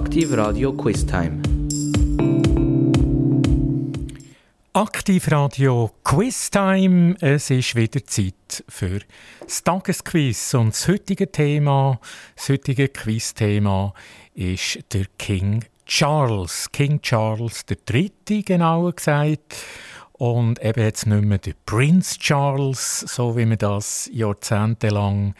Aktiv Radio Quiz Time. Aktiv Radio Quiz Time. Es ist wieder Zeit für das Tagesquiz. Und das heutige Thema, das heutige Quizthema ist der King Charles. King Charles III. genauer gesagt. Und eben jetzt nicht mehr der Prince Charles, so wie man das jahrzehntelang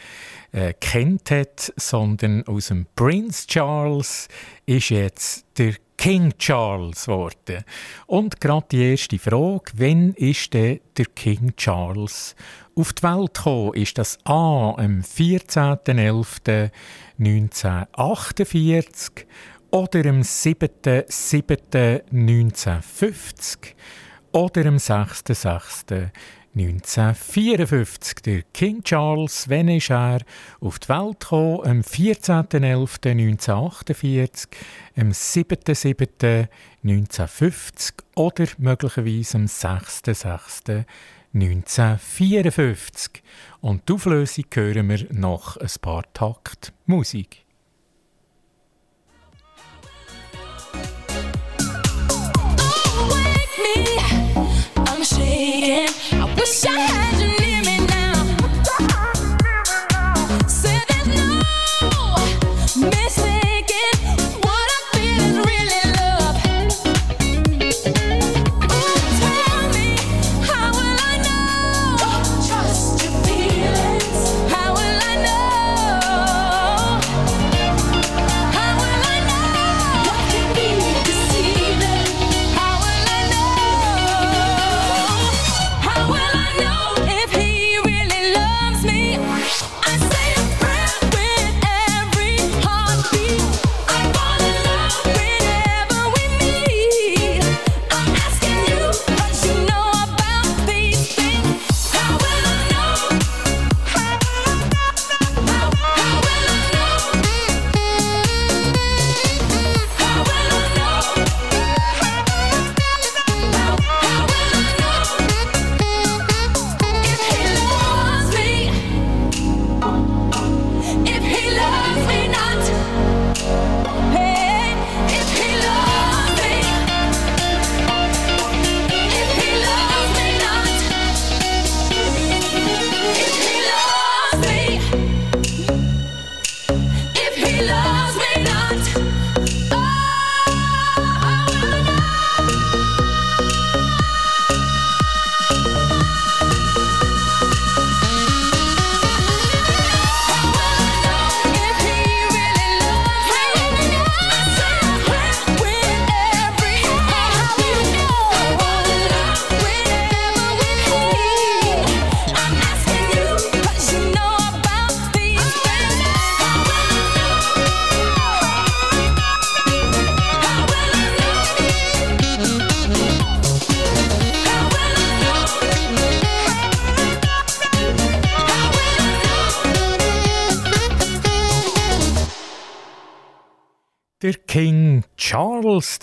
äh, kennt hat, sondern aus dem Prince Charles ist jetzt der King Charles geworden. Und gerade die erste Frage, wann ist denn der King Charles auf die Welt gekommen? Ist das A am 14.11.1948 oder am 7.7.1950 oder am 6.6.1954. Der King Charles, wenn ist er auf die Welt gekommen? Am 14.11.1948, am 7.7.1950 oder möglicherweise am 6.6.1954. Und die Auflösung hören wir nach ein paar Takt Musik. I wish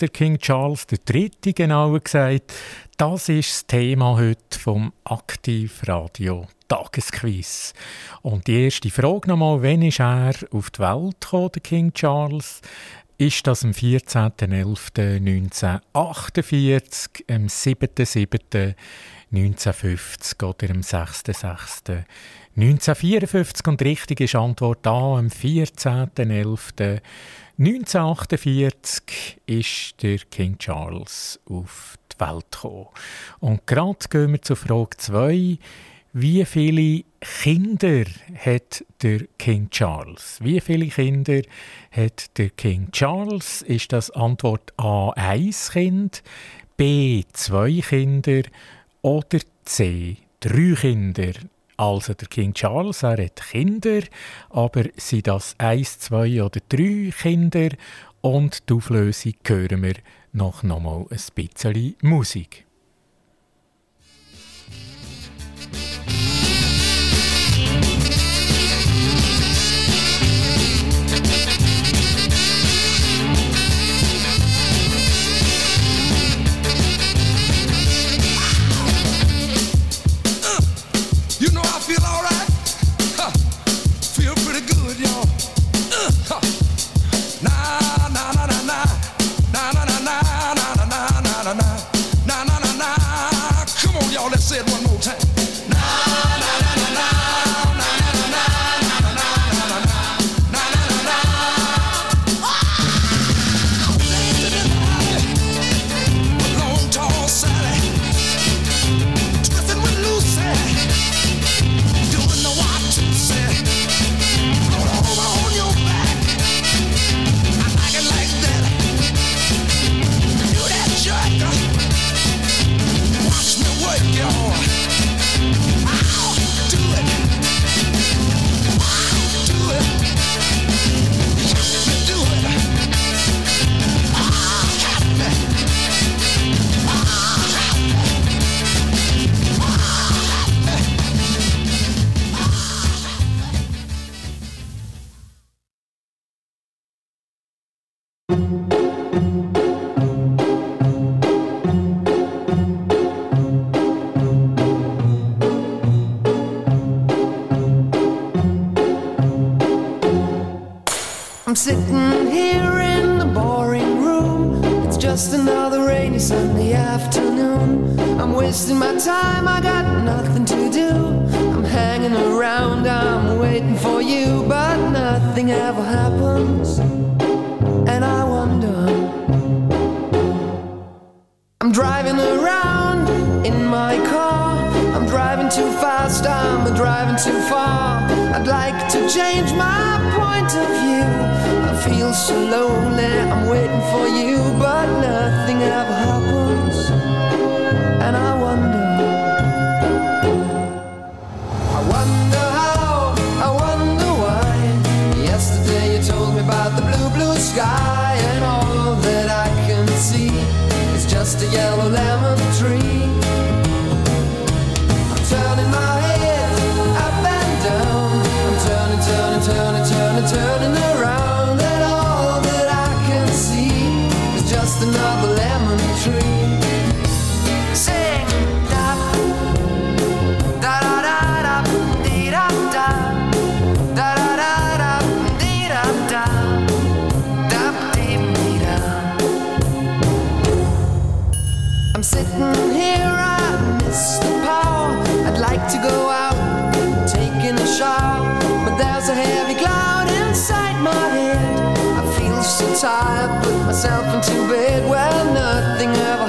der King Charles III. genauer gesagt. Das ist das Thema heute vom Aktivradio Tagesquiz. Und die erste Frage nochmal, wann ist er auf die Welt gekommen, der King Charles? Ist das am 14.11.1948, am 7.7.1950 oder am 6.6.1954? 1954 und richtig ist Antwort A am 14.11. 1948 ist der King Charles auf die Welt gekommen. Und gerade gehen wir zur Frage 2. Wie viele Kinder hat der King Charles? Wie viele Kinder hat der King Charles? Ist das Antwort A eins Kind, B zwei Kinder oder C drei Kinder? Also der King Charles, er hat Kinder, aber sind das eins, zwei oder drei Kinder? Und die Auflösung hören wir noch nochmal ein bisschen Musik. gone to bed, where nothing ever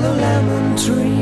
yellow lemon tree.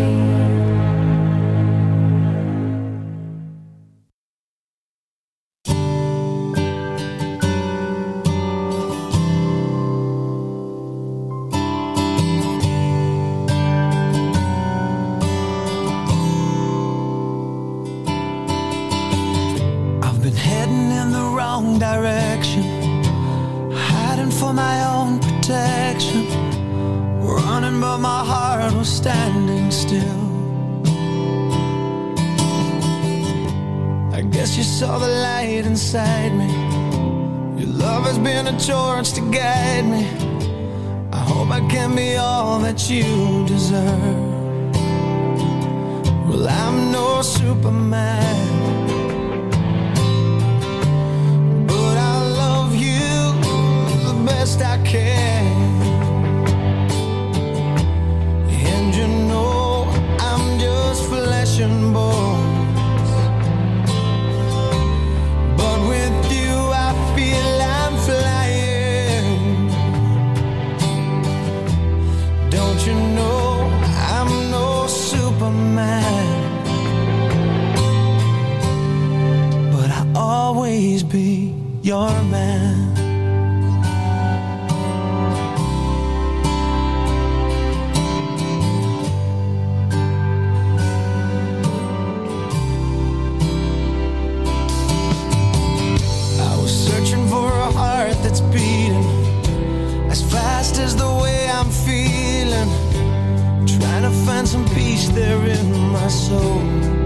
find some peace there in my soul.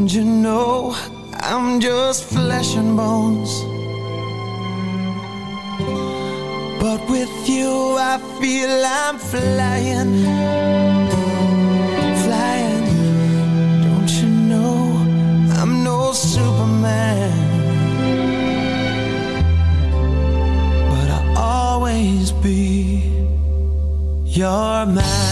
And you know I'm just flesh and bones. But with you I feel I'm flying. Flying. Don't you know I'm no Superman? But I'll always be your man.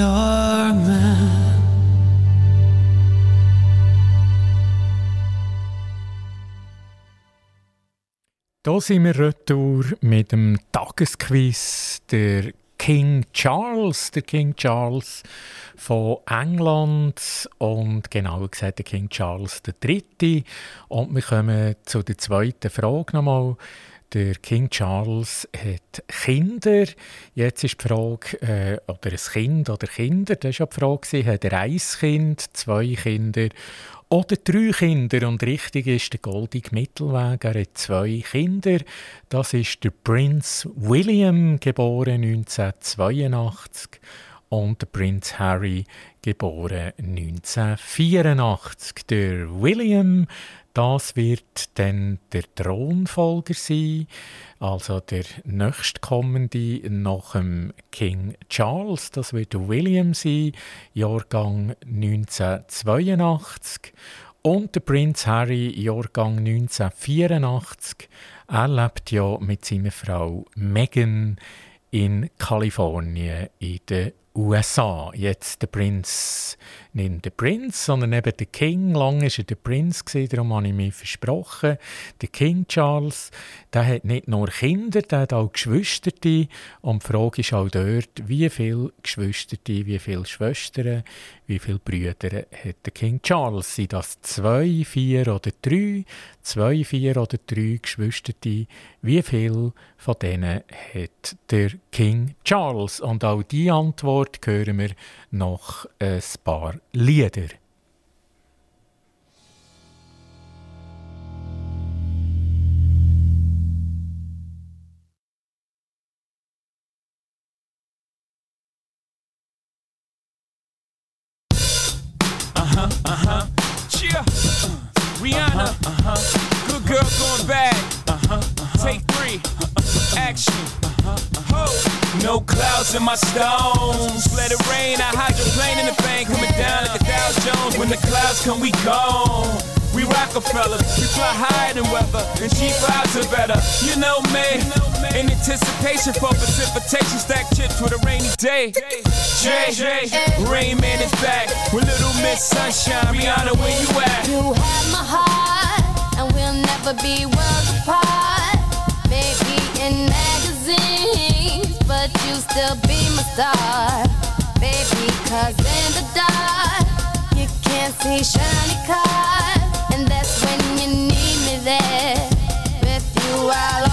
Your man. Da sind wir retour mit dem Tagesquiz. Der King Charles, der King Charles von England und genauer gesagt der King Charles III. Und wir kommen zu der zweiten Frage nochmal. Der King Charles hat Kinder. Jetzt ist die Frage, äh, oder ein Kind oder Kinder, das war ja die Frage, hat er ein Kind, zwei Kinder oder drei Kinder? Und richtig ist der goldige Mittelweg. Er hat zwei Kinder. Das ist der Prinz William, geboren 1982 und der Prinz Harry, geboren 1984. Der William, das wird dann der Thronfolger sein, also der nächstkommende nach dem King Charles. Das wird William sein, Jahrgang 1982. Und der Prinz Harry, Jahrgang 1984. Er lebt ja mit seiner Frau Meghan in Kalifornien in den USA. Jetzt der Prinz, nicht der Prinz, sondern eben der King. Lange war er der Prinz, darum habe ich mich versprochen. Der King Charles, der hat nicht nur Kinder, der hat auch Geschwister. Und die Frage ist auch dort, wie viele Geschwister, wie viele Schwestern, wie viele Brüder hat der King Charles? Sind das zwei, vier oder drei? Zwei, vier oder drei Geschwister? Wie viele von denen hat der King Charles? Und auch diese Antwort hören wir nach ein paar Lieder. Action. Ho. No clouds in my stones. Let it rain. I hydroplane in the bank. Coming down like a Dow Jones. When the clouds come, we gone. We Rockefellers, we fly higher than weather, and cheap vibes are better. You know me, in anticipation for precipitation, stack chips with a rainy day. Jay, Rain Man is back with Little Miss Sunshine. Rihanna, where you at? You have my heart, and we'll never be worlds apart in magazines, but you still be my star, baby. Cause in the dark, you can't see shiny cars, and that's when you need me there. With you, I'll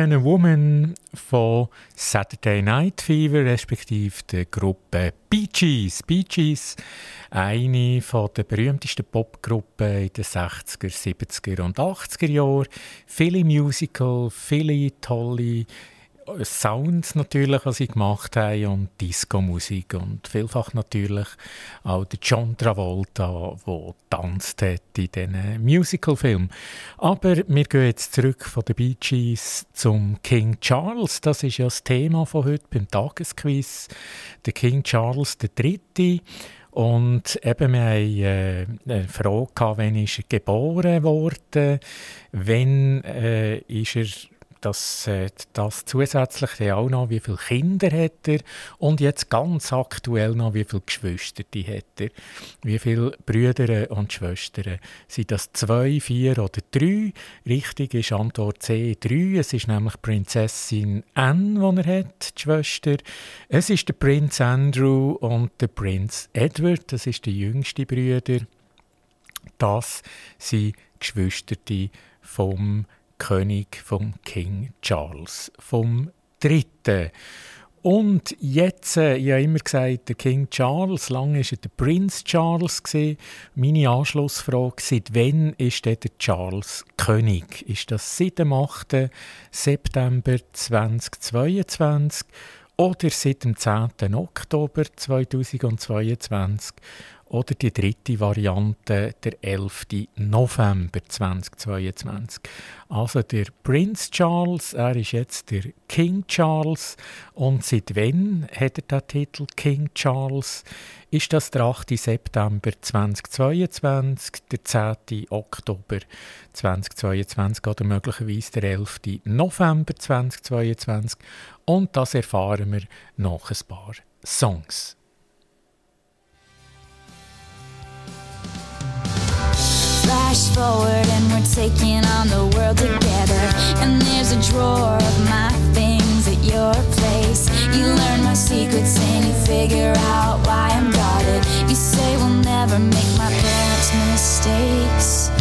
Than a Woman von Saturday Night Fever, respektive der Gruppe Bee Gees. Bee Gees, eine der berühmtesten Popgruppen in den 60er, 70er und 80er Jahren. Viele Musical, viele tolle Sounds natürlich, was sie gemacht haben und Disco-Musik und vielfach natürlich auch der John Travolta, der tanzt hat in diesen Musical-Filmen. Aber wir gehen jetzt zurück von den Bee Gees zum King Charles. Das ist ja das Thema von heute beim Tagesquiz. Der King Charles III. Und eben, wir haben äh, eine Frage wann ist er geboren worden, wann äh, ist er das, äh, das zusätzlich auch noch, wie viele Kinder hat er und jetzt ganz aktuell noch, wie viele Geschwister die hat er. Wie viele Brüder und Schwestern. Sind das zwei, vier oder drei? Richtig ist Antwort C, drei. Es ist nämlich Prinzessin Anne, die er hat, die Schwester. Es ist der Prinz Andrew und der Prinz Edward, das ist der jüngste Brüder. Das sind Geschwister vom König vom King Charles vom Dritten. Und jetzt, äh, ich habe immer gesagt, der King Charles, lange war er der Prinz Charles. Meine Anschlussfrage, seit wann ist der Charles König? Ist das seit dem 8. September 2022 oder seit dem 10. Oktober 2022 oder die dritte Variante, der 11. November 2022. Also der Prince Charles, er ist jetzt der King Charles. Und seit wann hat er den Titel King Charles? Ist das der 8. September 2022, der 10. Oktober 2022 oder möglicherweise der 11. November 2022? Und das erfahren wir nach ein paar Songs. Flash forward and we're taking on the world together. And there's a drawer of my things at your place. You learn my secrets and you figure out why I'm guarded. You say we'll never make my parents' mistakes.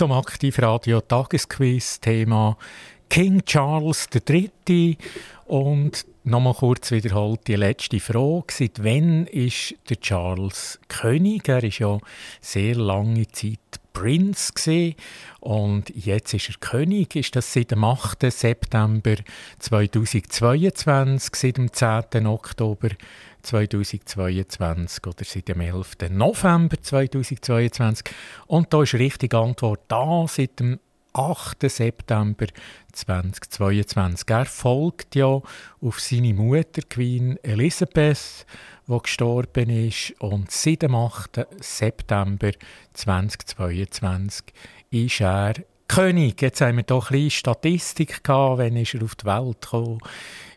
Zum Aktivradio Tagesquiz. Thema King Charles III. Und nochmal kurz wiederholt die letzte Frage. Seit wann ist der Charles König? Er ist ja sehr lange Zeit Prince gewesen. und jetzt ist er König. Ist das seit dem 8. September 2022, seit dem 10. Oktober 2022 oder seit dem 11. November 2022? Und da ist richtig Antwort da, seit dem 8. September 2022. Er folgt ja auf seine Mutter, Queen Elizabeth, die gestorben ist. Und seit dem 8. September 2022 ist er König. Jetzt haben wir hier ein bisschen Statistik gehabt, wenn ist er auf die Welt gekommen.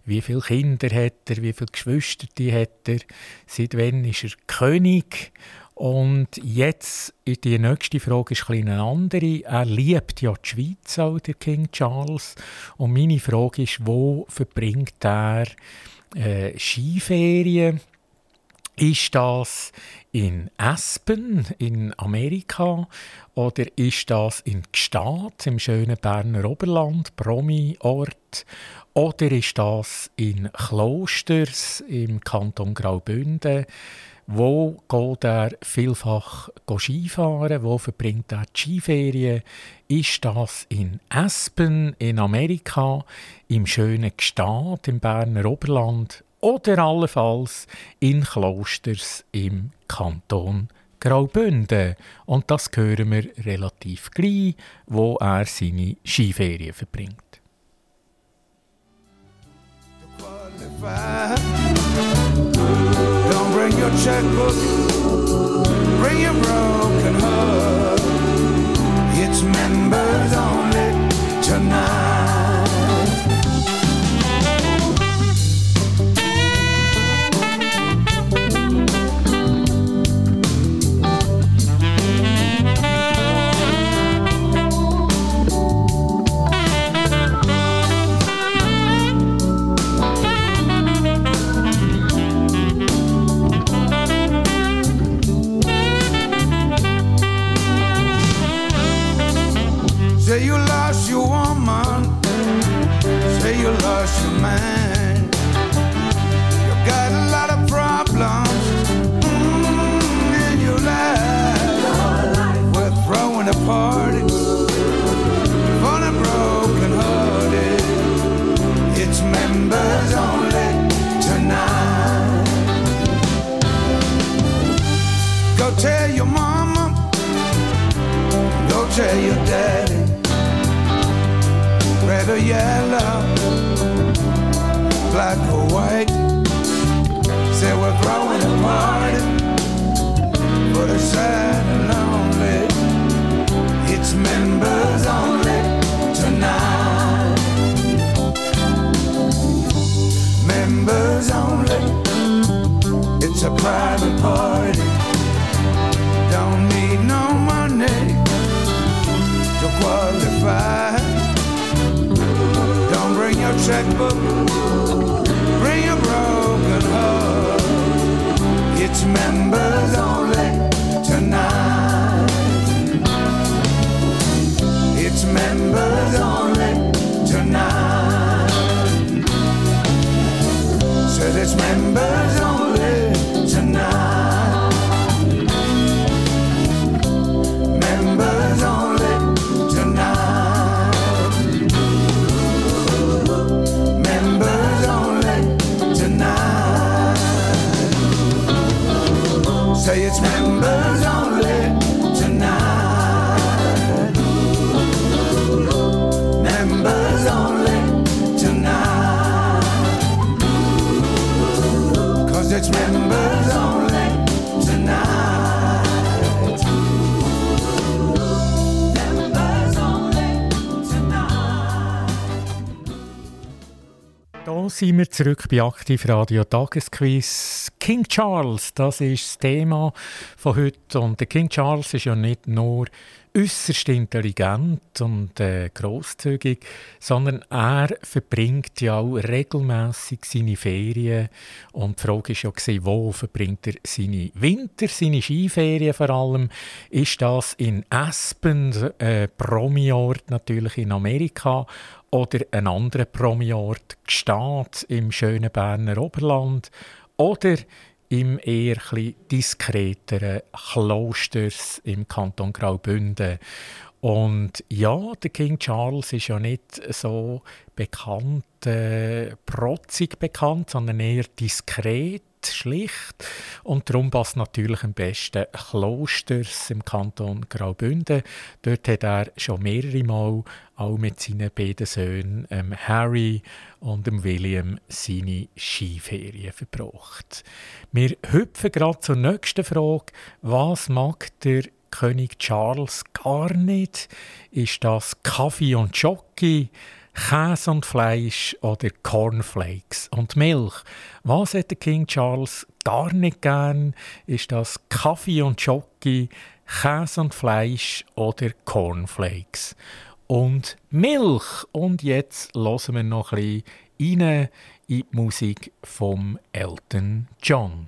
Wie viele Kinder hat er, wie viele Geschwister hat er, seit wann ist er König? Und jetzt die nächste Frage ist eine andere. Er liebt ja die Schweiz auch, der King Charles. Und meine Frage ist, wo verbringt er äh, Skiferien? Ist das in Aspen in Amerika oder ist das in Gstaad im schönen Berner Oberland, Promi-Ort? Oder ist das in Klosters im Kanton Graubünden? Wo geht er vielfach Skifahren? Wo verbringt er die Skiferien? Ist das in Aspen in Amerika, im schönen Gstaad im Berner Oberland oder allenfalls in Klosters im Kanton Graubünden? Und das hören wir relativ gleich, wo er seine Skiferien verbringt. bring your checkbook, sind wir zurück bei Aktivradio Tagesquiz King Charles, das ist das Thema von heute. Und der King Charles ist ja nicht nur äußerst intelligent und äh, großzügig, sondern er verbringt ja auch regelmäßig seine Ferien und die Frage ist ja wo verbringt er seine Winter, seine Skiferien vor allem? Ist das in Aspen, äh, Promiort natürlich in Amerika oder ein anderer Promiort, Gstaad im schönen Berner Oberland oder im eher diskreteren Klosters im Kanton Graubünden. Und ja, der King Charles ist ja nicht so bekannt, äh, protzig bekannt, sondern eher diskret schlicht. Und darum passt natürlich am besten Klosters im Kanton Graubünden. Dort hat er schon mehrere Mal auch mit seinen beiden Söhnen ähm, Harry und dem William seine Skiferien verbracht. Wir hüpfen gerade zur nächsten Frage. Was mag der König Charles gar nicht? Ist das Kaffee und Jockey? Käse und Fleisch oder Cornflakes und Milch. Was hat der King Charles gar nicht gern? Ist das Kaffee und Schoki, Käse und Fleisch oder Cornflakes? Und Milch. Und jetzt hören wir noch ein bisschen rein in die Musik vom Elton John.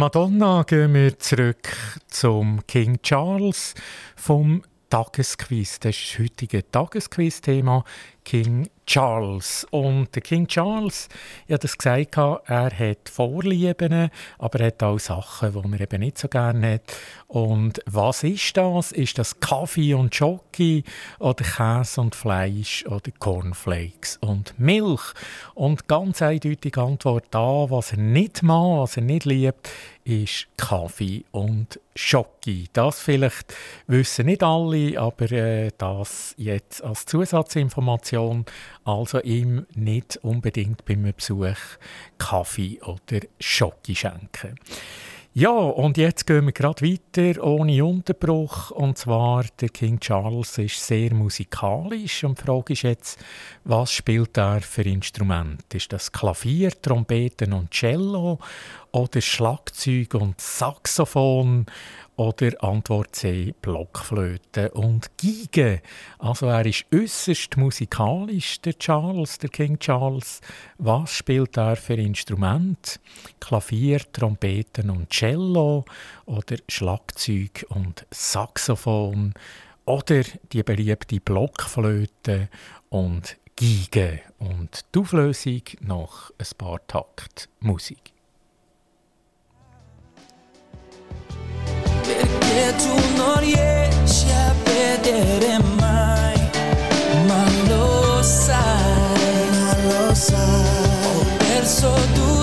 Madonna gehen wir zurück zum King Charles vom Tagesquiz. Das ist das heutige Tagesquiz-Thema King Charles. Und der King Charles, ich habe das gesagt, er hat Vorlieben, aber er hat auch Sachen, die er eben nicht so gerne hat. Und was ist das? Ist das Kaffee und Schoki oder Käse und Fleisch oder Cornflakes und Milch? Und ganz eindeutige Antwort da, was er nicht mag, was er nicht liebt, ist Kaffee und Schoki. Das vielleicht wissen nicht alle, aber äh, das jetzt als Zusatzinformation. Also ihm nicht unbedingt beim Besuch Kaffee oder Schoki schenken. Ja, und jetzt gehen wir gerade weiter, ohne Unterbruch. Und zwar, der King Charles ist sehr musikalisch. Und die Frage ist jetzt, was spielt er für Instrument? Ist das Klavier, Trompeten und Cello? Oder Schlagzeug und Saxophon? Oder Antwort C, Blockflöte und Geige. Also er ist äußerst musikalisch, der Charles, der King Charles. Was spielt er für Instrument? Klavier, Trompeten und Cello oder Schlagzeug und Saxophon oder die beliebte Blockflöte und Geige und die Auflösung nach ein paar Takt Musik. Perché tu non riesci a vedere mai, ma lo sai, ma lo sai, ho perso tutto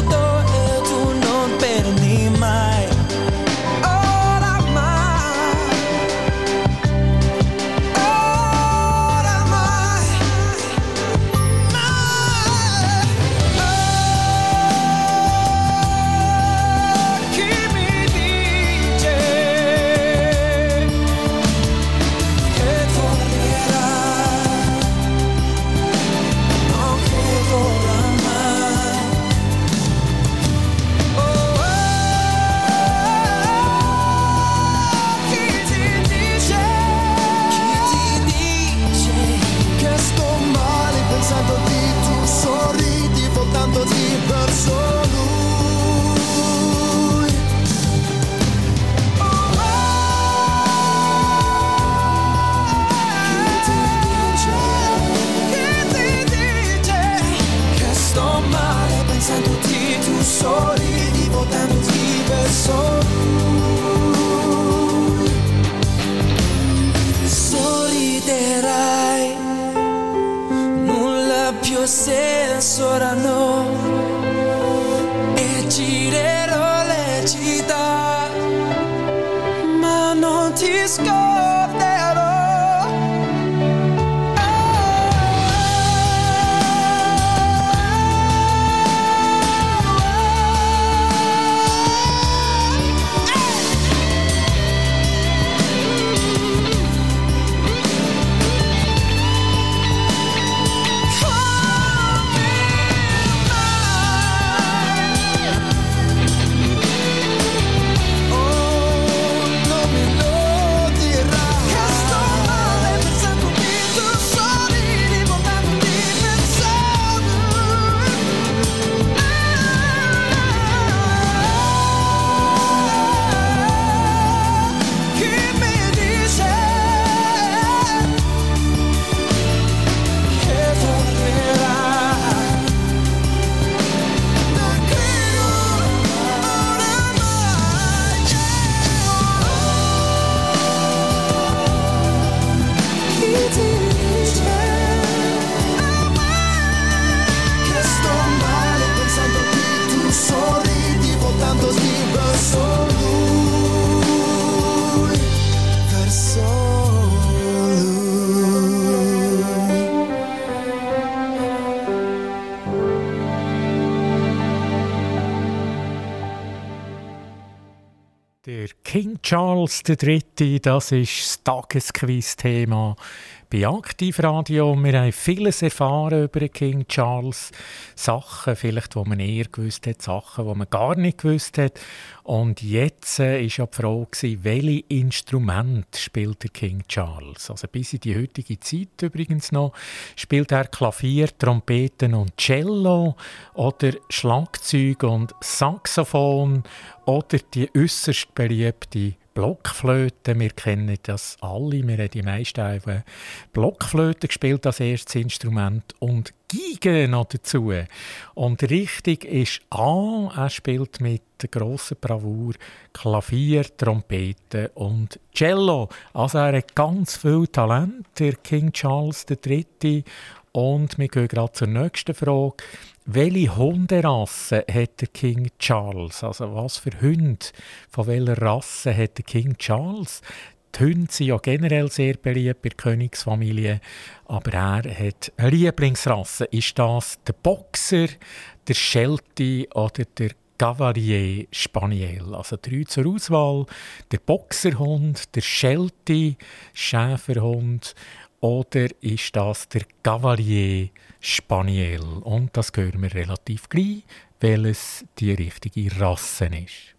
Charles III., das ist das Tagesquiz-Thema bei Aktivradio. Wir haben vieles erfahren über King Charles. Sachen, vielleicht, wo man eher gewusst hat, Sachen, wo man gar nicht gewusst hat. Und jetzt äh, ist ja die Frage, welche Instrument spielt der King Charles? Also bis in die heutige Zeit übrigens noch spielt er Klavier, Trompeten und Cello oder Schlagzeug und Saxophon oder die äußerst beliebte Blockflöte. Wir kennen das alle. Wir haben die meisten einfach Blockflöte gespielt als erstes Instrument und Geige noch dazu. Und richtig ist A, er spielt mit grosser Bravour Klavier, Trompete und Cello. Also er hat ganz viel Talent, der King Charles III. Und wir gehen gerade zur nächsten Frage. Welche Hunderasse hat der King Charles? Also was für Hunde, von welcher Rasse hat der King Charles? Die Hunde sind ja generell sehr beliebt bei der Königsfamilie, aber er hat eine Lieblingsrasse. Ist das der Boxer, der Sheltie oder der Cavalier Spaniel. Also drei zur Auswahl. Der Boxerhund, der Sheltie, Schäferhund oder ist das der Cavalier Spaniel? Und das hören wir relativ gleich, weil es die richtige Rasse ist.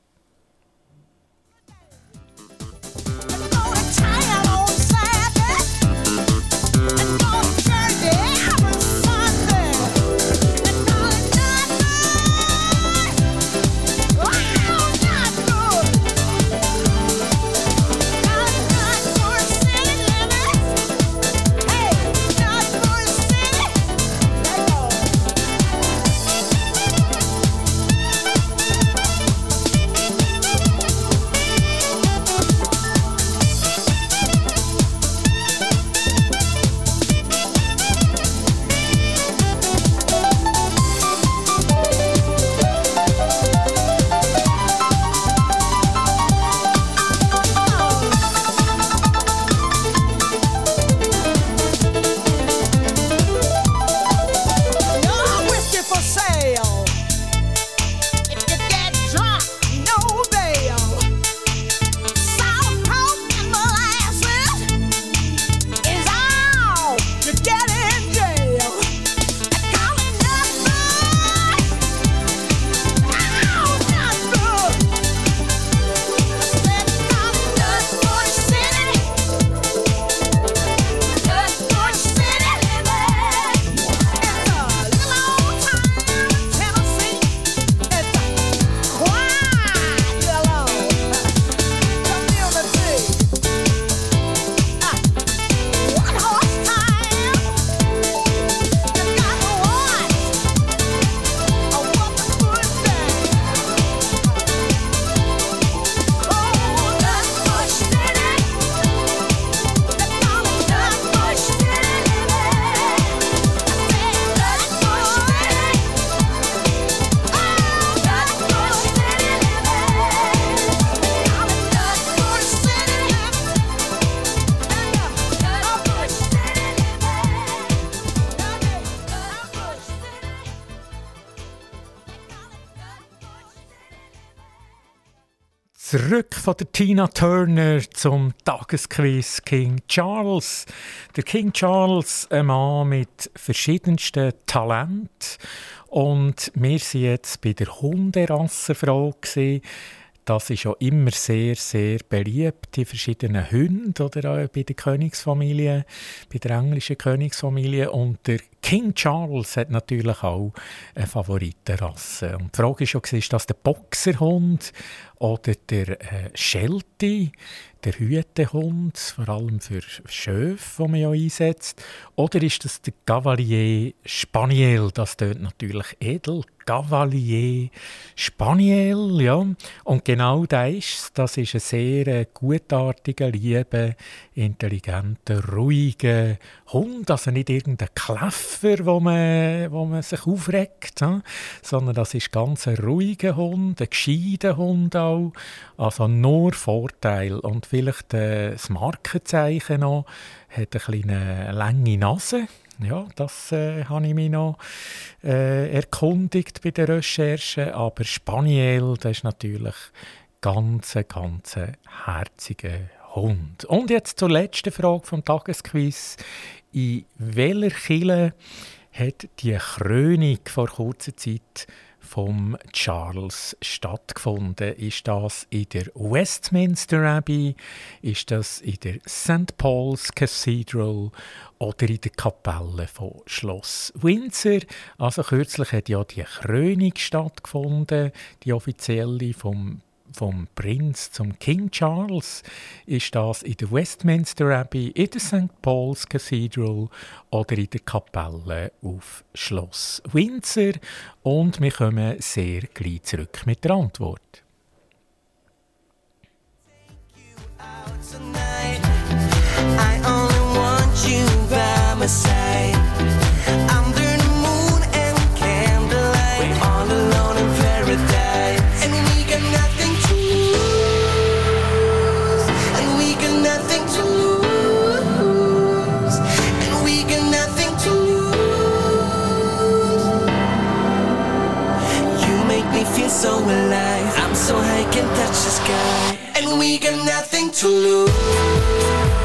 Von der Tina Turner zum Tagesquiz King Charles. Der King Charles, ein Mann mit verschiedensten Talenten. Und wir sind jetzt bei der Hunderassenfrage. Das ist ja immer sehr, sehr beliebt, die verschiedenen Hunde oder auch bei der Königsfamilie, bei der englischen Königsfamilie. Und der King Charles hat natürlich auch eine Favoritenrasse. Und die Frage ist ja, ist das der Boxerhund oder der äh, Sheltie, der Hütehund, vor allem für Schöfe, die man ja einsetzt? Oder ist das der Cavalier Spaniel? Das tönt natürlich edel. Cavalier Spaniel, ja. Und genau das ist Das ist ein sehr äh, gutartiger, lieber, intelligenter, ruhiger Hund. Also nicht irgendein Kläffer, wo man, wo man sich aufregt, ja? sondern das ist ganz ein ruhiger Hund, ein gescheiter Hund auch. Also nur Vorteil. Und vielleicht äh, das Markenzeichen noch, hat eine kleine lange Nase. Ja, das äh, habe ich mich noch äh, erkundigt bei der Recherche. Aber Spaniel, das ist natürlich ganz, ganz herziger Hund. Und jetzt zur letzten Frage vom Tagesquiz. In welcher Kille hat die Krönung vor kurzer Zeit vom Charles stattgefunden? Ist das in der Westminster Abbey? Ist das in der St. Paul's Cathedral oder in der Kapelle von Schloss Windsor? Also kürzlich hat ja die Krönung stattgefunden, die offizielle vom vom Prinz zum King Charles ist das in der Westminster Abbey, in der St. Paul's Cathedral oder in der Kapelle auf Schloss Windsor. Und wir kommen sehr gleich zurück mit der Antwort. I only want you by my side. so sky, and we got nothing to lose.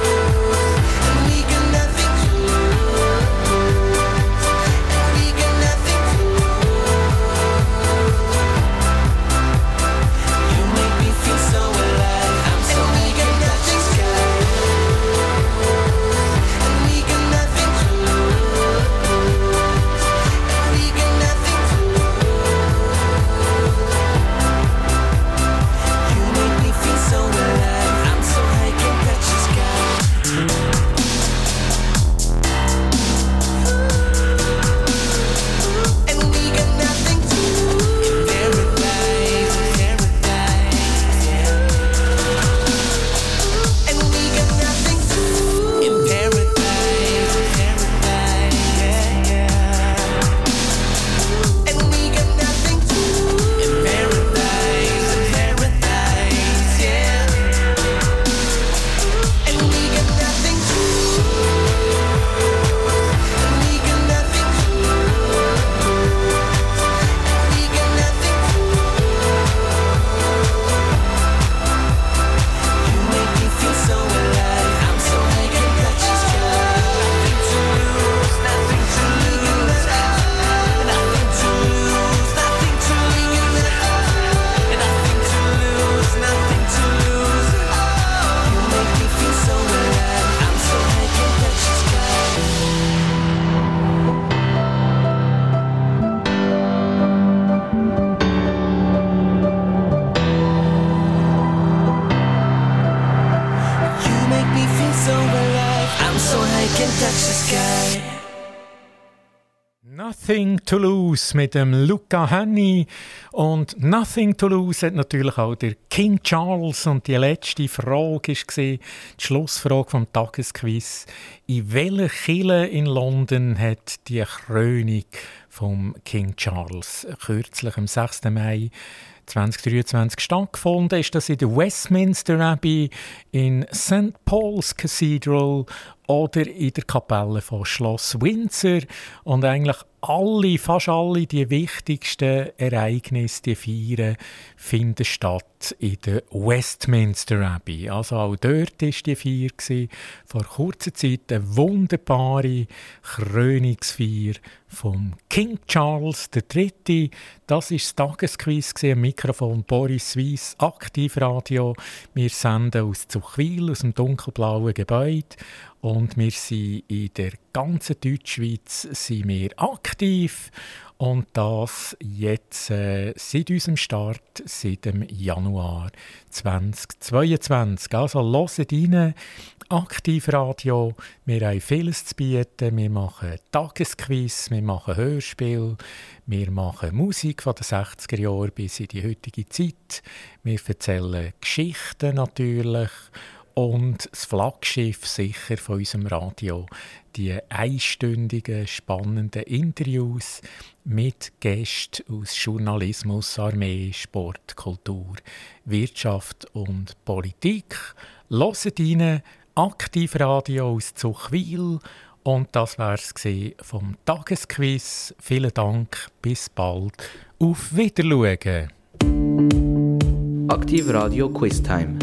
Lose mit dem Luca Henny. Und Nothing to Lose hat natürlich auch der King Charles. Und die letzte Frage war die Schlussfrage vom Tagesquiz. In welcher Kille in London hat die Krönung vom King Charles kürzlich am 6. Mai 2023 stattgefunden. Ist das in der Westminster Abbey, in St. Paul's Cathedral oder in der Kapelle von Schloss Windsor. Und eigentlich alle, fast alle die wichtigsten Ereignisse, die Feiern, finden statt in der Westminster Abbey. Also auch dort war die Feier. Vor kurzer Zeit eine wunderbare Krönungsfeier vom King Charles III. Das war das Tagesquiz am Mikrofon Boris Weiss, Aktivradio. Wir senden aus Zuchwil, aus dem dunkelblauen Gebäude. Und wir sind in der ganzen Deutschschweiz sind wir aktiv. Und das jetzt äh, seit unserem Start, seit dem Januar 2022. Also hört rein, Aktivradio. Wir haben vieles zu bieten. Wir machen Tagesquiz, wir machen Hörspiel, wir machen Musik von den 60er Jahren bis in die heutige Zeit. Wir erzählen Geschichten natürlich und das Flaggschiff sicher von unserem Radio, die einstündigen, spannenden Interviews mit Gästen aus Journalismus, Armee, Sport, Kultur, Wirtschaft und Politik. Hört rein, Aktivradio aus Zuchwil und das war es vom Tagesquiz. Vielen Dank, bis bald, auf Wiedersehen. Aktiv Radio Quiz Time.